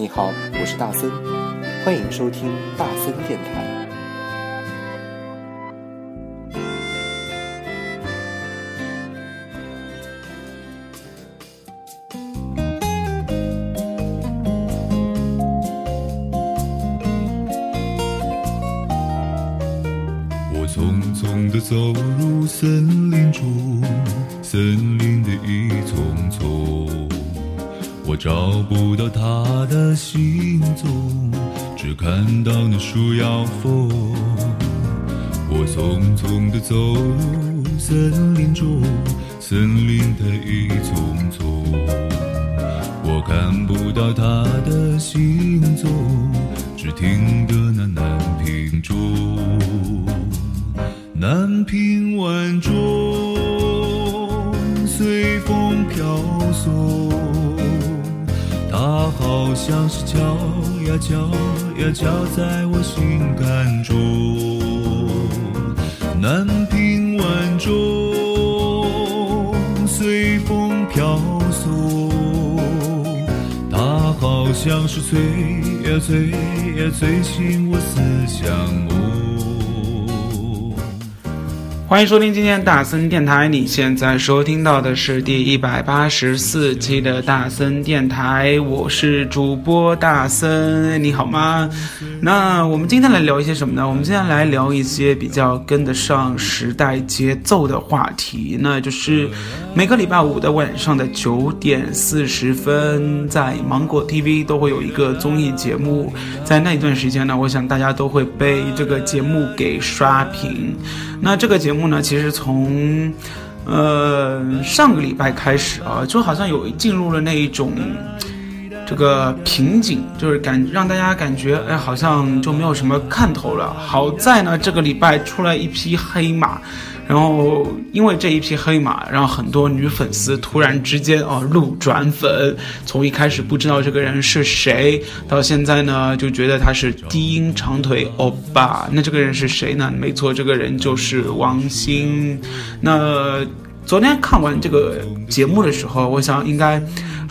你好，我是大森，欢迎收听大森电台。我匆匆地走那南屏钟。南屏晚钟随风飘送，它好像是敲呀敲呀敲在我心坎中。南屏晚钟随风飘送，它好像是催呀催呀催醒我思乡梦。欢迎收听今天大森电台，你现在收听到的是第一百八十四期的大森电台，我是主播大森，你好吗？那我们今天来聊一些什么呢？我们今天来聊一些比较跟得上时代节奏的话题，那就是每个礼拜五的晚上的九点四十分，在芒果 TV 都会有一个综艺节目，在那一段时间呢，我想大家都会被这个节目给刷屏。那这个节目呢，其实从呃上个礼拜开始啊，就好像有进入了那一种这个瓶颈，就是感让大家感觉哎，好像就没有什么看头了。好在呢，这个礼拜出来一匹黑马。然后，因为这一匹黑马，让很多女粉丝突然之间啊路转粉，从一开始不知道这个人是谁，到现在呢就觉得他是低音长腿欧巴。那这个人是谁呢？没错，这个人就是王心。那昨天看完这个节目的时候，我想应该。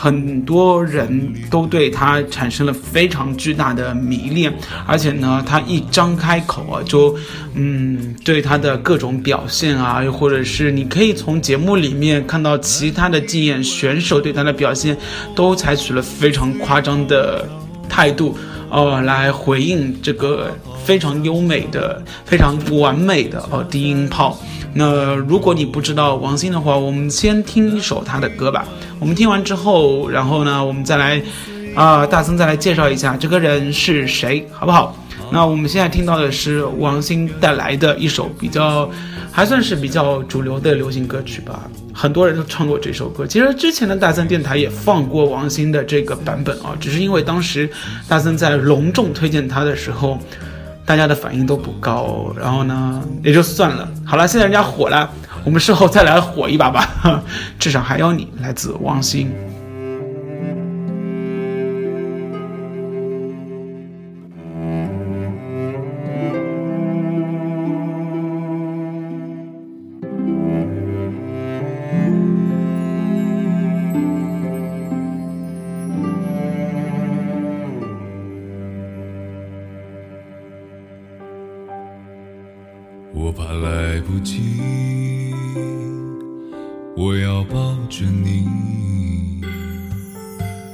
很多人都对他产生了非常巨大的迷恋，而且呢，他一张开口啊，就，嗯，对他的各种表现啊，又或者是你可以从节目里面看到其他的竞演选手对他的表现，都采取了非常夸张的态度，哦，来回应这个非常优美的、非常完美的哦低音炮。那如果你不知道王心的话，我们先听一首他的歌吧。我们听完之后，然后呢，我们再来，啊，大森再来介绍一下这个人是谁，好不好？那我们现在听到的是王心带来的一首比较，还算是比较主流的流行歌曲吧。很多人都唱过这首歌。其实之前的大森电台也放过王心的这个版本啊，只是因为当时大森在隆重推荐他的时候。大家的反应都不高，然后呢，也就算了。好了，现在人家火了，我们事后再来火一把吧。至少还有你，来自王心。我怕来不及，我要抱着你，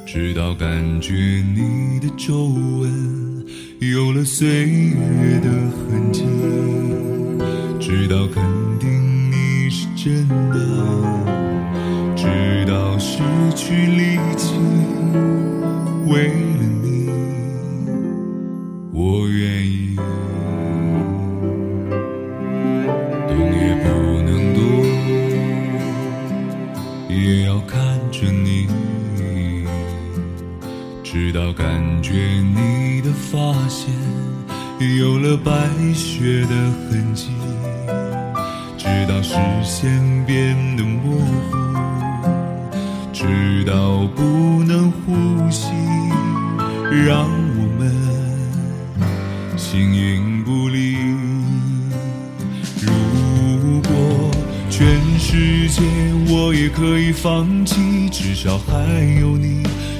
直到感觉你的皱纹有了岁月的痕迹，直到肯定你是真的，直到失去发现有了白雪的痕迹，直到视线变得模糊，直到不能呼吸，让我们形影不离。如果全世界我也可以放弃，至少还有你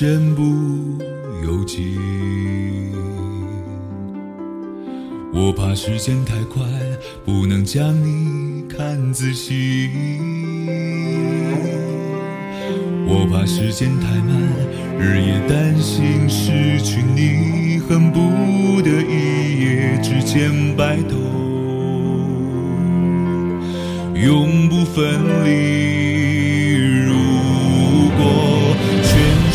身不由己。我怕时间太快，不能将你看仔细。我怕时间太慢，日夜担心失去你，恨不得一夜之间白头，永不分离。如果全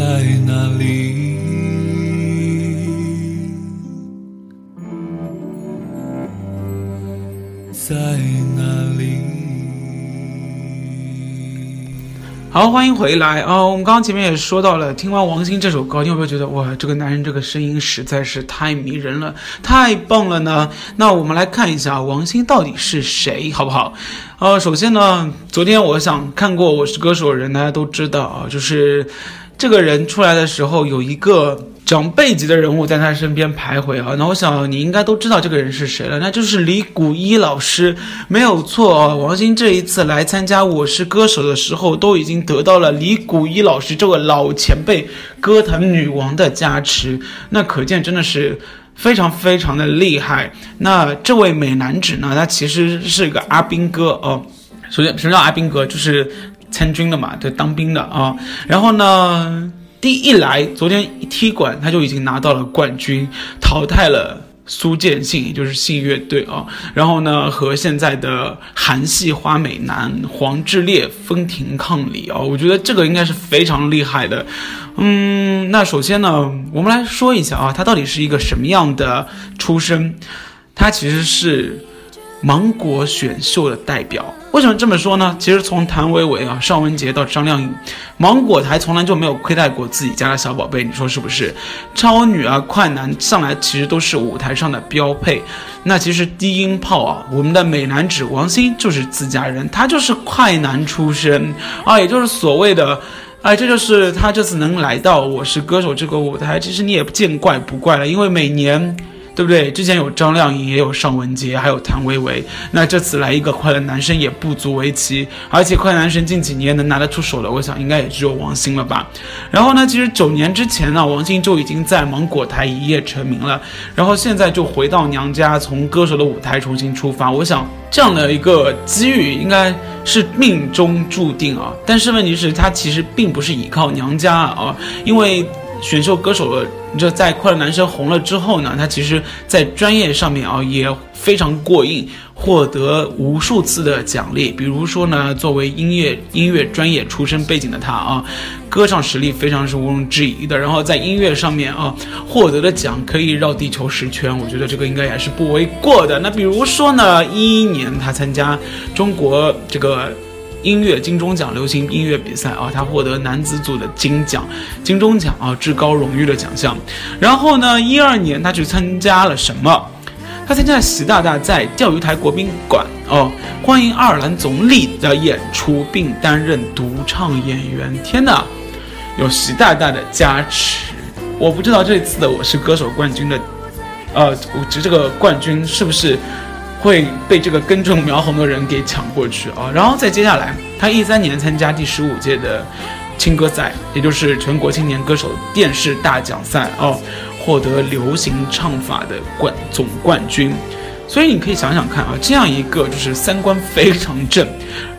在哪里？在哪里？好，欢迎回来啊、我们刚刚前面也说到了，听完王心这首歌，你有没有觉得哇，这个男人这个声音实在是太迷人了，太棒了呢？那我们来看一下王心到底是谁，好不好？呃，首先呢，昨天我想看过《我是歌手》的人，大家都知道啊，就是这个人出来的时候有一个。长辈级的人物在他身边徘徊啊，那我想你应该都知道这个人是谁了，那就是李谷一老师，没有错啊。王心这一次来参加《我是歌手》的时候，都已经得到了李谷一老师这位老前辈、歌坛女王的加持，那可见真的是非常非常的厉害。那这位美男子呢，他其实是一个阿兵哥哦。首先，什么叫阿兵哥？就是参军的嘛，对，当兵的啊。然后呢？第一来，昨天一踢馆他就已经拿到了冠军，淘汰了苏建信，也就是信乐队啊。然后呢，和现在的韩系花美男黄致列分庭抗礼啊。我觉得这个应该是非常厉害的。嗯，那首先呢，我们来说一下啊，他到底是一个什么样的出身？他其实是芒果选秀的代表。为什么这么说呢？其实从谭维维啊、尚雯婕到张靓颖，芒果台从来就没有亏待过自己家的小宝贝，你说是不是？超女啊、快男上来其实都是舞台上的标配。那其实低音炮啊，我们的美男子王心就是自家人，他就是快男出身啊，也就是所谓的，哎，这就是他这次能来到《我是歌手》这个舞台，其实你也见怪不怪了，因为每年。对不对？之前有张靓颖，也有尚雯婕，还有谭维维。那这次来一个快乐男生也不足为奇，而且快乐男生近几年能拿得出手的，我想应该也只有王心了吧。然后呢，其实九年之前呢，王心就已经在芒果台一夜成名了，然后现在就回到娘家，从歌手的舞台重新出发。我想这样的一个机遇应该是命中注定啊。但是问题是，他其实并不是依靠娘家啊，因为。选秀歌手，这在快乐男生红了之后呢，他其实，在专业上面啊也非常过硬，获得无数次的奖励。比如说呢，作为音乐音乐专业出身背景的他啊，歌唱实力非常是毋庸置疑的。然后在音乐上面啊，获得的奖可以绕地球十圈，我觉得这个应该也是不为过的。那比如说呢，一一年他参加中国这个。音乐金钟奖流行音乐比赛啊，他获得男子组的金奖，金钟奖啊，至高荣誉的奖项。然后呢，一二年他去参加了什么？他参加了习大大在钓鱼台国宾馆哦欢迎爱尔兰总理的演出，并担任独唱演员。天哪，有习大大的加持！我不知道这次的我是歌手冠军的，呃，我这这个冠军是不是？会被这个根正苗红的人给抢过去啊！然后再接下来，他一三年参加第十五届的青歌赛，也就是全国青年歌手电视大奖赛哦，获得流行唱法的冠总冠军。所以你可以想想看啊，这样一个就是三观非常正，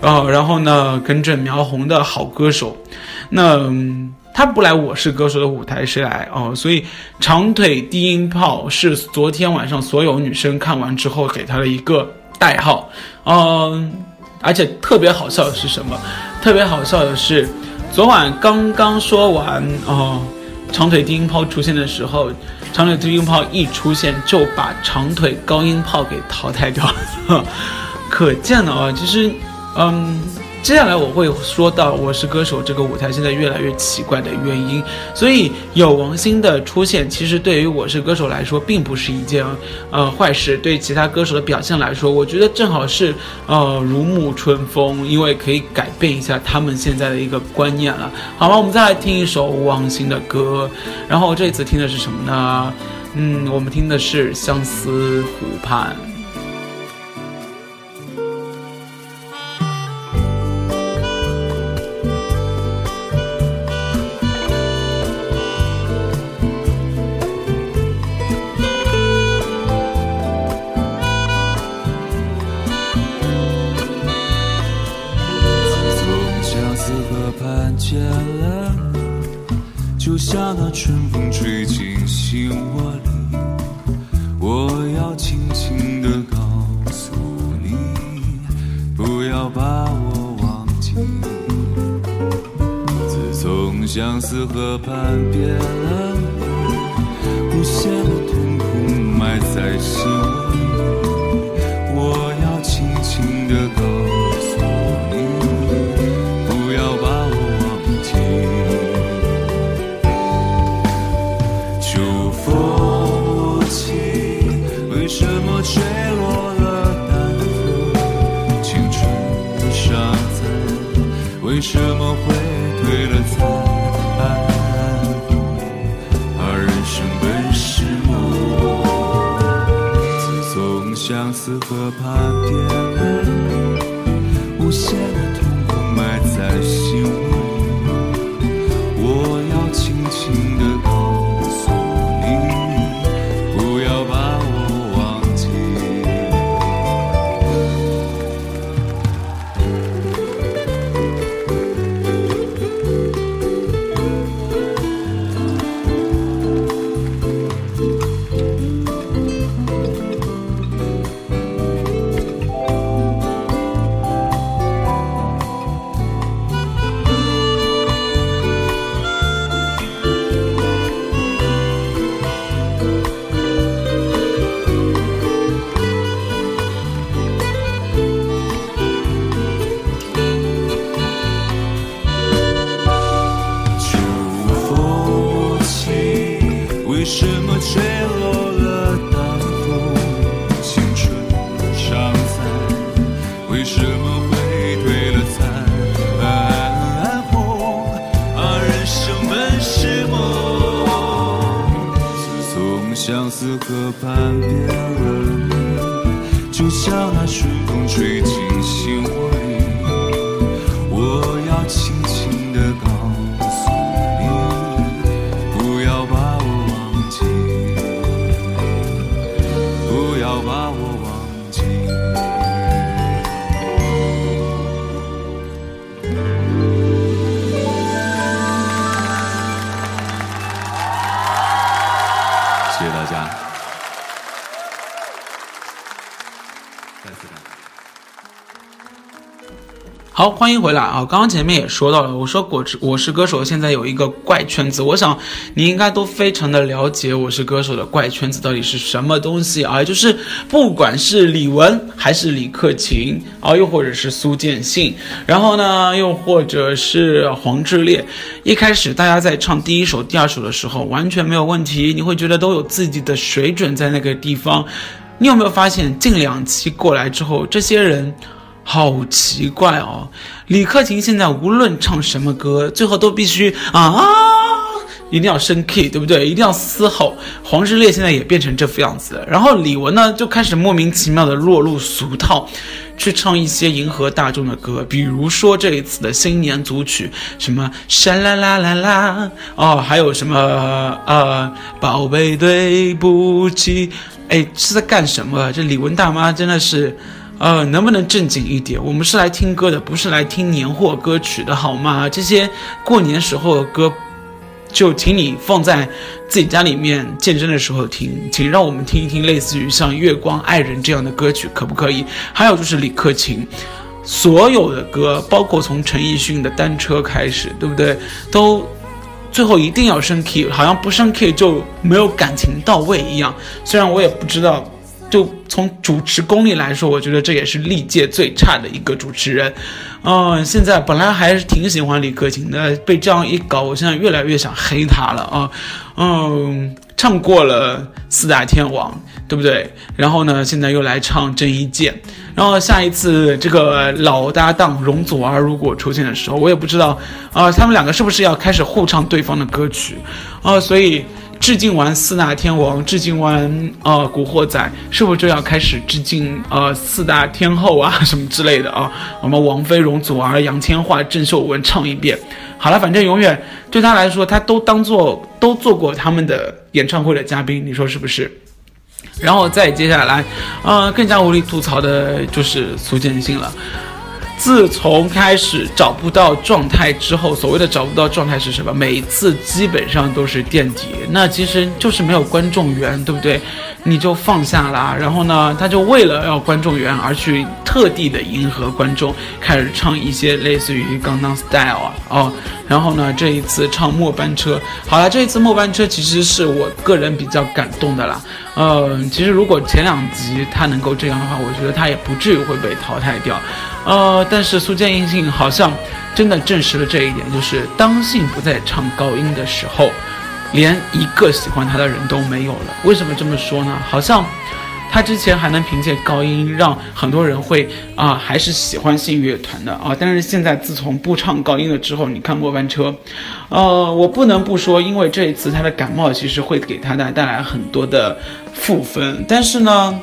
啊，然后呢根正苗红的好歌手，那。他不来《我是歌手》的舞台，谁来哦？所以长腿低音炮是昨天晚上所有女生看完之后给他的一个代号。嗯，而且特别好笑的是什么？特别好笑的是，昨晚刚刚说完哦，长腿低音炮出现的时候，长腿低音炮一出现就把长腿高音炮给淘汰掉了。可见的啊，其实，嗯。接下来我会说到《我是歌手》这个舞台现在越来越奇怪的原因，所以有王心的出现，其实对于《我是歌手》来说并不是一件呃坏事，对其他歌手的表现来说，我觉得正好是呃如沐春风，因为可以改变一下他们现在的一个观念了。好了，我们再来听一首王心的歌，然后这次听的是什么呢？嗯，我们听的是《相思湖畔》。相思河畔别了，无限的痛苦埋在心相思河好，欢迎回来啊！刚刚前面也说到了，我说果汁我是歌手，现在有一个怪圈子，我想你应该都非常的了解我是歌手的怪圈子到底是什么东西啊？就是不管是李玟还是李克勤啊，又或者是苏建信，然后呢，又或者是黄致列，一开始大家在唱第一首、第二首的时候完全没有问题，你会觉得都有自己的水准在那个地方。你有没有发现近两期过来之后，这些人？好奇怪哦，李克勤现在无论唱什么歌，最后都必须啊，一定要升 key，对不对？一定要嘶吼。黄致列现在也变成这副样子了，然后李玟呢就开始莫名其妙的落入俗套，去唱一些迎合大众的歌，比如说这一次的新年组曲，什么沙啦啦啦啦，哦，还有什么呃，宝贝对不起，哎，是在干什么？这李玟大妈真的是。呃，能不能正经一点？我们是来听歌的，不是来听年货歌曲的，好吗？这些过年时候的歌，就请你放在自己家里面健身的时候听，请让我们听一听类似于像《月光爱人》这样的歌曲，可不可以？还有就是李克勤，所有的歌，包括从陈奕迅的《单车》开始，对不对？都最后一定要升 key，好像不升 key 就没有感情到位一样。虽然我也不知道。就从主持功力来说，我觉得这也是历届最差的一个主持人。嗯，现在本来还是挺喜欢李克勤的，被这样一搞，我现在越来越想黑他了啊。嗯，唱过了四大天王，对不对？然后呢，现在又来唱郑伊健。然后下一次这个老搭档容祖儿如果出现的时候，我也不知道啊，他们两个是不是要开始互唱对方的歌曲啊？所以。致敬完四大天王，致敬完呃古惑仔，是不是就要开始致敬呃四大天后啊什么之类的啊？我们王菲、容祖儿、杨千嬅、郑秀文唱一遍。好了，反正永远对他来说，他都当做都做过他们的演唱会的嘉宾，你说是不是？然后再接下来，呃，更加无力吐槽的就是苏建信了。自从开始找不到状态之后，所谓的找不到状态是什么？每次基本上都是垫底，那其实就是没有观众缘，对不对？你就放下了，然后呢，他就为了要观众缘而去特地的迎合观众，开始唱一些类似于《刚刚 Style》啊，哦，然后呢，这一次唱《末班车》，好了，这一次《末班车》其实是我个人比较感动的啦。嗯，其实如果前两集他能够这样的话，我觉得他也不至于会被淘汰掉。呃，但是苏建信好像真的证实了这一点，就是当信不再唱高音的时候，连一个喜欢他的人都没有了。为什么这么说呢？好像他之前还能凭借高音让很多人会啊，还是喜欢信乐团的啊。但是现在自从不唱高音了之后，你看末班车，呃，我不能不说，因为这一次他的感冒其实会给他带带来很多的负分。但是呢。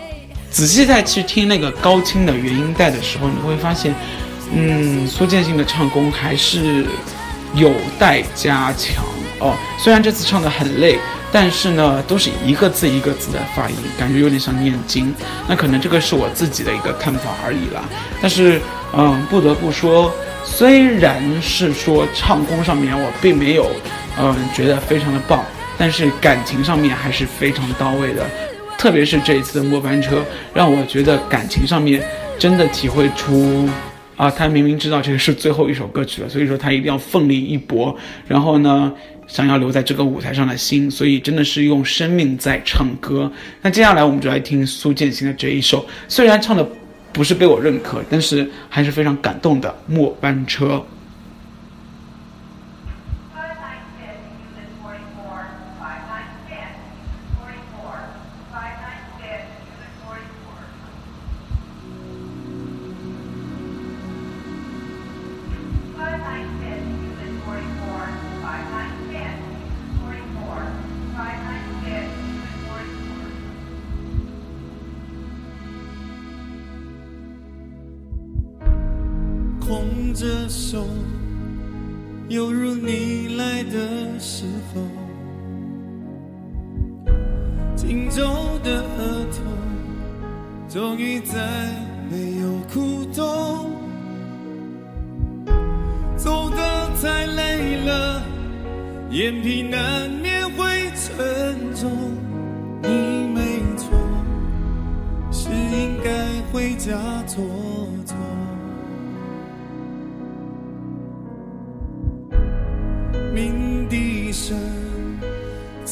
仔细再去听那个高清的原音带的时候，你会发现，嗯，苏建信的唱功还是有待加强哦。虽然这次唱的很累，但是呢，都是一个字一个字的发音，感觉有点像念经。那可能这个是我自己的一个看法而已啦。但是，嗯，不得不说，虽然是说唱功上面我并没有，嗯，觉得非常的棒，但是感情上面还是非常到位的。特别是这一次的末班车，让我觉得感情上面真的体会出，啊，他明明知道这个是最后一首歌曲了，所以说他一定要奋力一搏，然后呢，想要留在这个舞台上的心，所以真的是用生命在唱歌。那接下来我们就来听苏建新的这一首，虽然唱的不是被我认可，但是还是非常感动的末班车。着手，犹如你来的时候，紧皱的额头，终于再没有苦痛，走得太累了，眼皮难免会沉重。你没错，是应该回家坐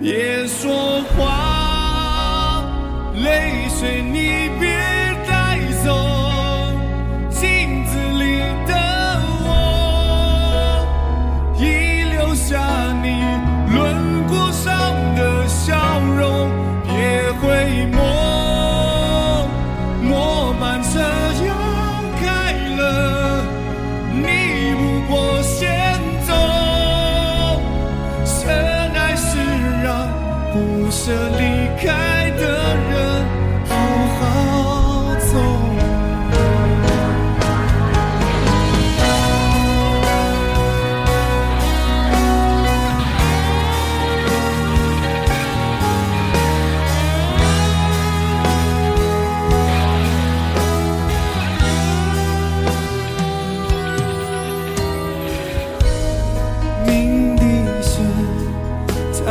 别说话，泪水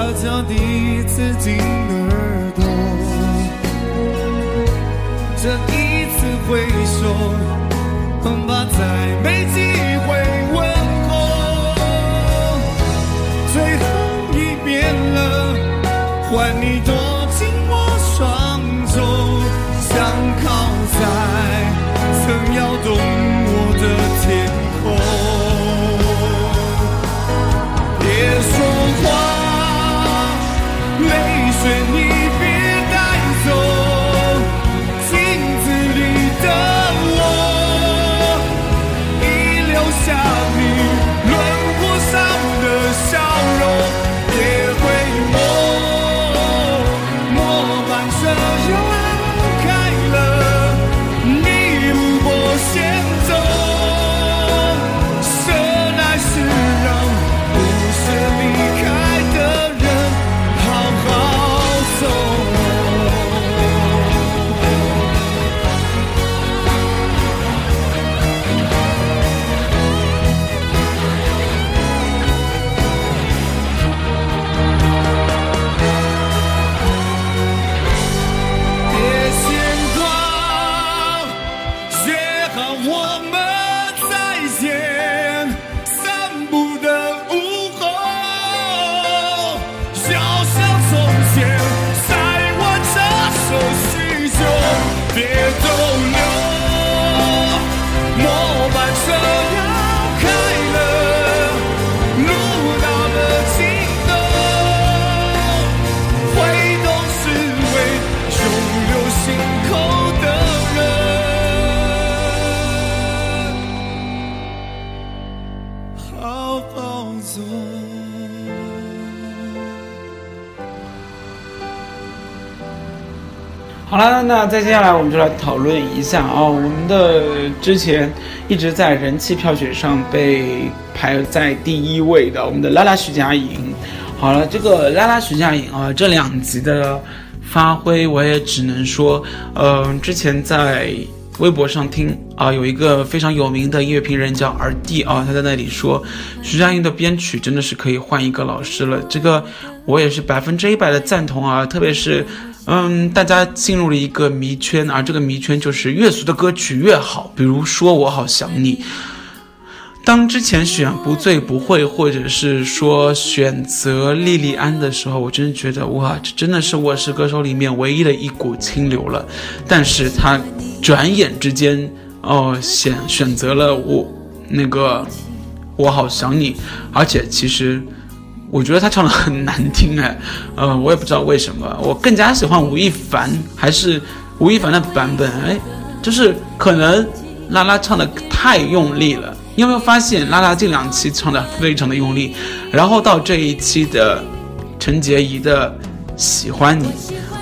悄悄地刺进耳朵，这一次挥手，恐怕再没机会问候。最后一遍了，换你好好走。好了，那再接下来我们就来讨论一下啊、我们的之前一直在人气票选上被排在第一位的我们的拉拉徐佳莹。好了，这个拉拉徐佳莹啊，这两集的发挥我也只能说，嗯、之前在微博上听啊、有一个非常有名的音乐评人叫耳弟啊，他在那里说，徐佳莹的编曲真的是可以换一个老师了。这个我也是百分之一百的赞同啊，特别是。嗯，大家进入了一个迷圈，而这个迷圈就是越俗的歌曲越好。比如说《我好想你》，当之前选《不醉不会》或者是说选择莉莉安的时候，我真的觉得哇，这真的是《我是歌手》里面唯一的一股清流了。但是他转眼之间，哦，选选择了我那个我好想你，而且其实我觉得他唱的很难听哎，呃，我也不知道为什么，我更加喜欢吴亦凡还是吴亦凡的版本哎，就是可能拉拉唱的太用力了，你有没有发现拉拉这两期唱的非常的用力，然后到这一期的陈洁仪的喜欢你。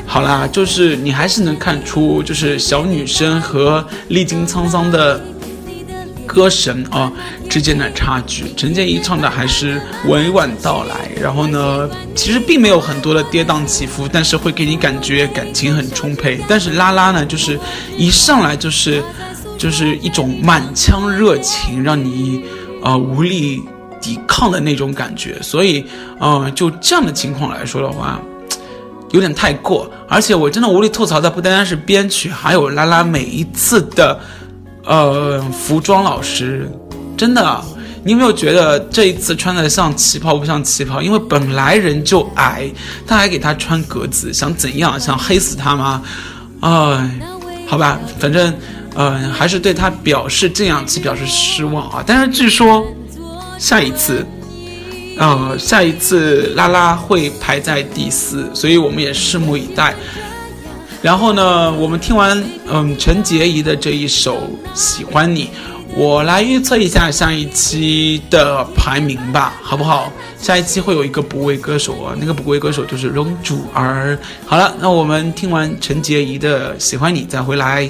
好啦，就是你还是能看出，就是小女生和历经沧桑的歌神啊之间的差距。陈建一唱的还是委婉道来，然后呢，其实并没有很多的跌宕起伏，但是会给你感觉感情很充沛。但是拉拉呢，就是一上来就是就是一种满腔热情，让你呃无力抵抗的那种感觉。所以，呃，就这样的情况来说的话。有点太过，而且我真的无力吐槽的不单单是编曲，还有拉拉每一次的，呃，服装老师，真的，你有没有觉得这一次穿的像旗袍不像旗袍？因为本来人就矮，他还给他穿格子，想怎样？想黑死他吗？哎，好吧，反正，嗯，还是对他表示这样期表示失望啊。但是据说下一次。呃，下一次拉拉会排在第四，所以我们也拭目以待。然后呢，我们听完嗯陈洁仪的这一首《喜欢你》，我来预测一下下一期的排名吧，好不好？下一期会有一个补位歌手啊，那个补位歌手就是容祖儿。好了，那我们听完陈洁仪的《喜欢你》再回来。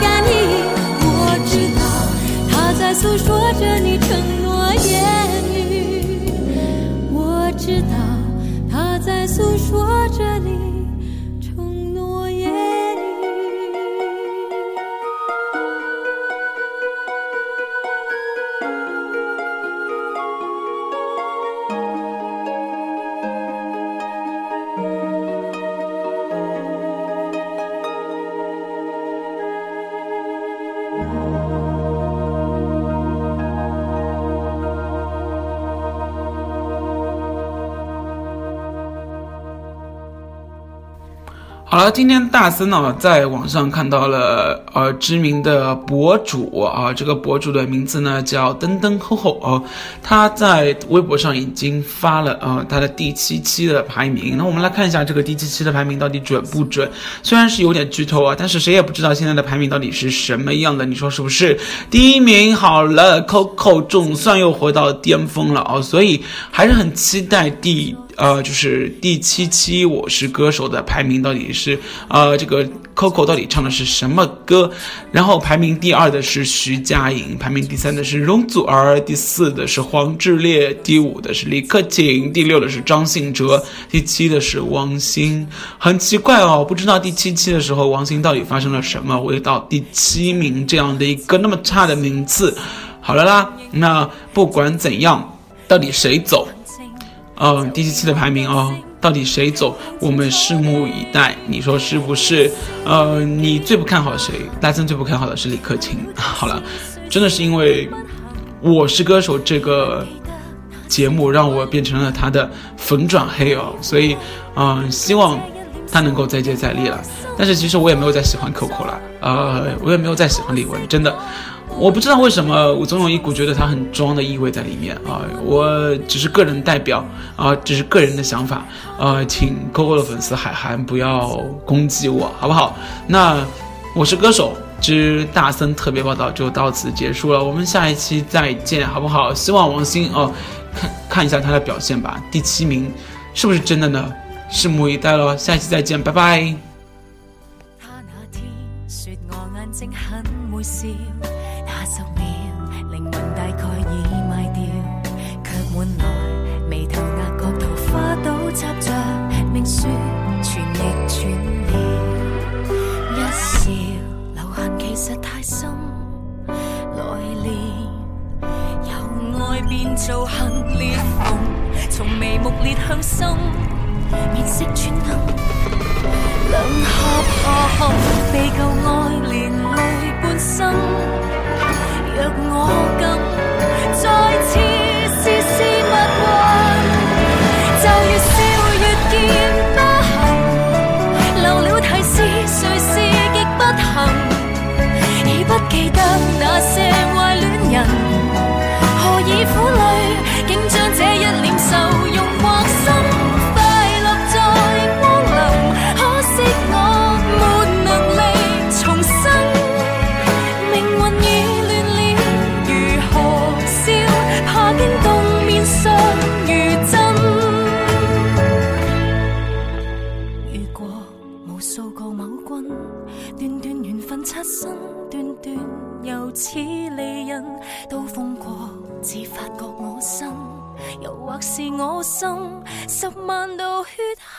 感应，我知道，它在诉说着你。好了，今天大森呢在网上看到了呃知名的博主啊，这个博主的名字呢叫噔噔吼吼啊，他在微博上已经发了呃他的第七期的排名。那我们来看一下这个第七期的排名到底准不准？虽然是有点剧透啊，但是谁也不知道现在的排名到底是什么样的，你说是不是？第一名好了，Coco 总算又回到巅峰了啊，所以还是很期待第。呃，就是第七期《我是歌手》的排名到底是，呃，这个 Coco 到底唱的是什么歌？然后排名第二的是徐佳莹，排名第三的是容祖儿，第四的是黄致列，第五的是李克勤，第六的是张信哲，第七的是王心。很奇怪哦，不知道第七期的时候王心到底发生了什么，会到第七名这样的一个那么差的名次。好了啦，那不管怎样，到底谁走？嗯，第七期的排名哦，到底谁走？我们拭目以待。你说是不是？呃，你最不看好谁？大森最不看好的是李克勤。好了，真的是因为《我是歌手》这个节目让我变成了他的粉转黑哦，所以，嗯，希望他能够再接再厉了。但是其实我也没有再喜欢 Coco 了，呃，我也没有再喜欢李玟，真的。我不知道为什么，我总有一股觉得他很装的意味在里面啊！我只是个人代表啊，只是个人的想法，呃，请 Coco 的粉丝海涵不要攻击我，好不好？那我是歌手之大森特别报道就到此结束了，我们下一期再见，好不好？希望王鑫哦，看看一下他的表现吧，第七名是不是真的呢？拭目以待喽，下一期再见，拜拜。他那天说我眼睛很会笑，变做恨裂缝，从眉目裂向心，面色转暗。两合下陷，被旧爱连累半生。若我今再次试试密运，就越笑越见不行。留了提示，谁是極不幸，已不記得那些我心十万道血痕。